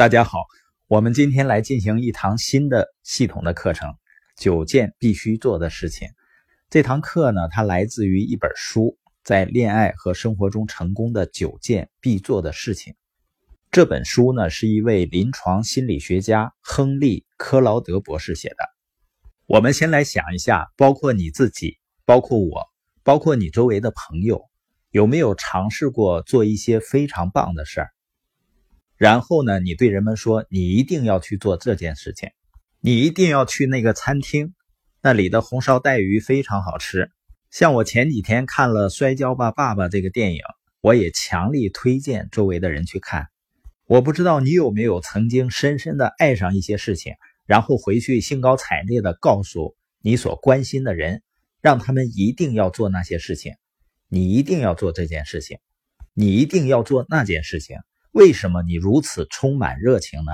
大家好，我们今天来进行一堂新的系统的课程——九件必须做的事情。这堂课呢，它来自于一本书，在恋爱和生活中成功的九件必做的事情。这本书呢，是一位临床心理学家亨利·科劳德博士写的。我们先来想一下，包括你自己，包括我，包括你周围的朋友，有没有尝试过做一些非常棒的事儿？然后呢，你对人们说，你一定要去做这件事情，你一定要去那个餐厅，那里的红烧带鱼非常好吃。像我前几天看了《摔跤吧，爸爸》这个电影，我也强力推荐周围的人去看。我不知道你有没有曾经深深的爱上一些事情，然后回去兴高采烈的告诉你所关心的人，让他们一定要做那些事情，你一定要做这件事情，你一定要做那件事情。为什么你如此充满热情呢？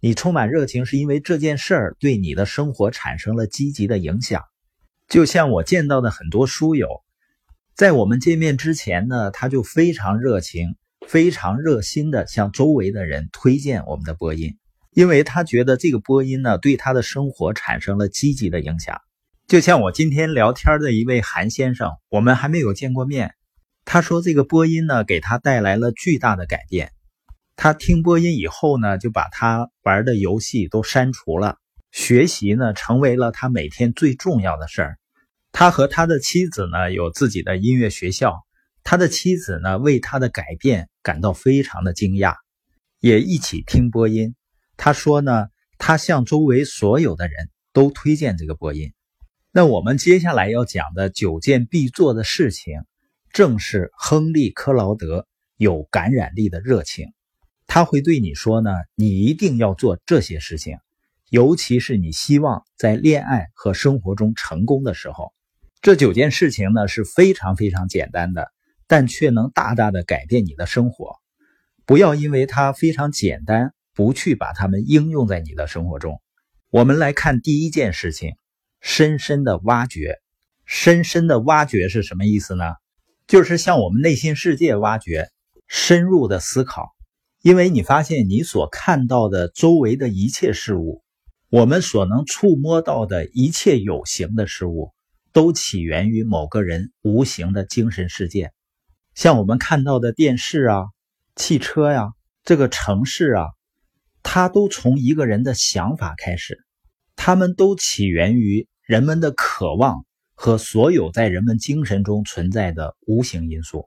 你充满热情是因为这件事儿对你的生活产生了积极的影响。就像我见到的很多书友，在我们见面之前呢，他就非常热情、非常热心的向周围的人推荐我们的播音，因为他觉得这个播音呢对他的生活产生了积极的影响。就像我今天聊天的一位韩先生，我们还没有见过面。他说：“这个播音呢，给他带来了巨大的改变。他听播音以后呢，就把他玩的游戏都删除了。学习呢，成为了他每天最重要的事儿。他和他的妻子呢，有自己的音乐学校。他的妻子呢，为他的改变感到非常的惊讶，也一起听播音。他说呢，他向周围所有的人都推荐这个播音。那我们接下来要讲的九件必做的事情。”正是亨利·克劳德有感染力的热情，他会对你说呢：“你一定要做这些事情，尤其是你希望在恋爱和生活中成功的时候。”这九件事情呢是非常非常简单的，但却能大大的改变你的生活。不要因为它非常简单，不去把它们应用在你的生活中。我们来看第一件事情：深深的挖掘。深深的挖掘是什么意思呢？就是向我们内心世界挖掘，深入的思考，因为你发现你所看到的周围的一切事物，我们所能触摸到的一切有形的事物，都起源于某个人无形的精神世界。像我们看到的电视啊、汽车呀、这个城市啊，它都从一个人的想法开始，它们都起源于人们的渴望。和所有在人们精神中存在的无形因素，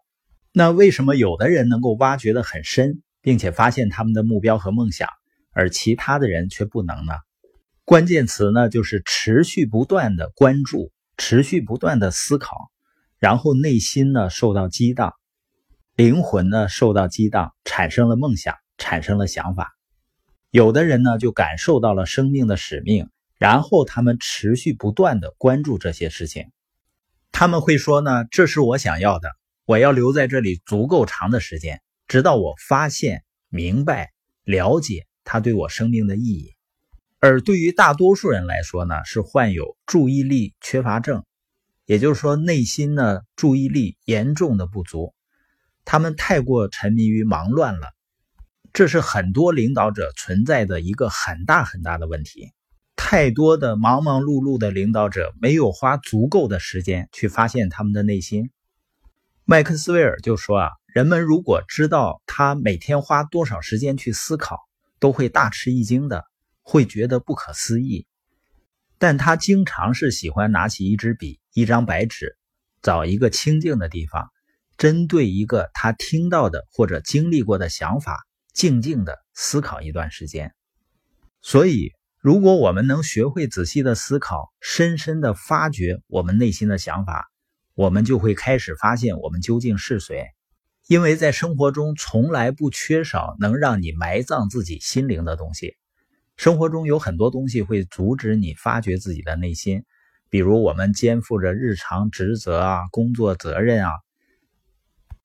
那为什么有的人能够挖掘得很深，并且发现他们的目标和梦想，而其他的人却不能呢？关键词呢，就是持续不断的关注，持续不断的思考，然后内心呢受到激荡，灵魂呢受到激荡，产生了梦想，产生了想法。有的人呢就感受到了生命的使命。然后他们持续不断的关注这些事情，他们会说呢，这是我想要的，我要留在这里足够长的时间，直到我发现、明白、了解它对我生命的意义。而对于大多数人来说呢，是患有注意力缺乏症，也就是说内心呢注意力严重的不足，他们太过沉迷于忙乱了，这是很多领导者存在的一个很大很大的问题。太多的忙忙碌碌的领导者没有花足够的时间去发现他们的内心。麦克斯韦尔就说啊，人们如果知道他每天花多少时间去思考，都会大吃一惊的，会觉得不可思议。但他经常是喜欢拿起一支笔、一张白纸，找一个清静的地方，针对一个他听到的或者经历过的想法，静静的思考一段时间。所以。如果我们能学会仔细的思考，深深的发掘我们内心的想法，我们就会开始发现我们究竟是谁。因为在生活中从来不缺少能让你埋葬自己心灵的东西。生活中有很多东西会阻止你发掘自己的内心，比如我们肩负着日常职责啊、工作责任啊，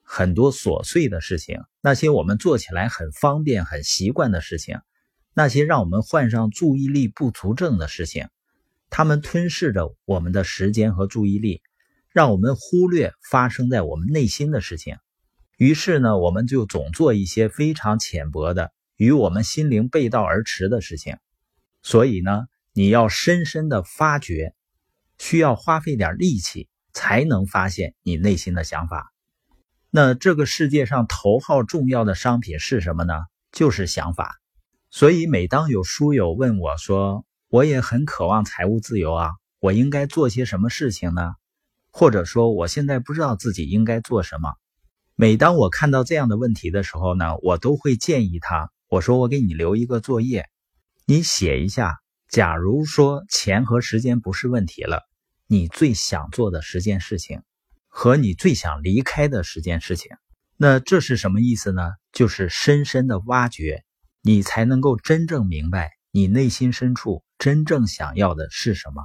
很多琐碎的事情，那些我们做起来很方便、很习惯的事情。那些让我们患上注意力不足症的事情，他们吞噬着我们的时间和注意力，让我们忽略发生在我们内心的事情。于是呢，我们就总做一些非常浅薄的、与我们心灵背道而驰的事情。所以呢，你要深深的发掘，需要花费点力气才能发现你内心的想法。那这个世界上头号重要的商品是什么呢？就是想法。所以每当有书友问我说：“我也很渴望财务自由啊，我应该做些什么事情呢？”或者说我现在不知道自己应该做什么。每当我看到这样的问题的时候呢，我都会建议他，我说：“我给你留一个作业。”你写一下，假如说钱和时间不是问题了，你最想做的十件事情，和你最想离开的十件事情，那这是什么意思呢？就是深深的挖掘，你才能够真正明白你内心深处真正想要的是什么。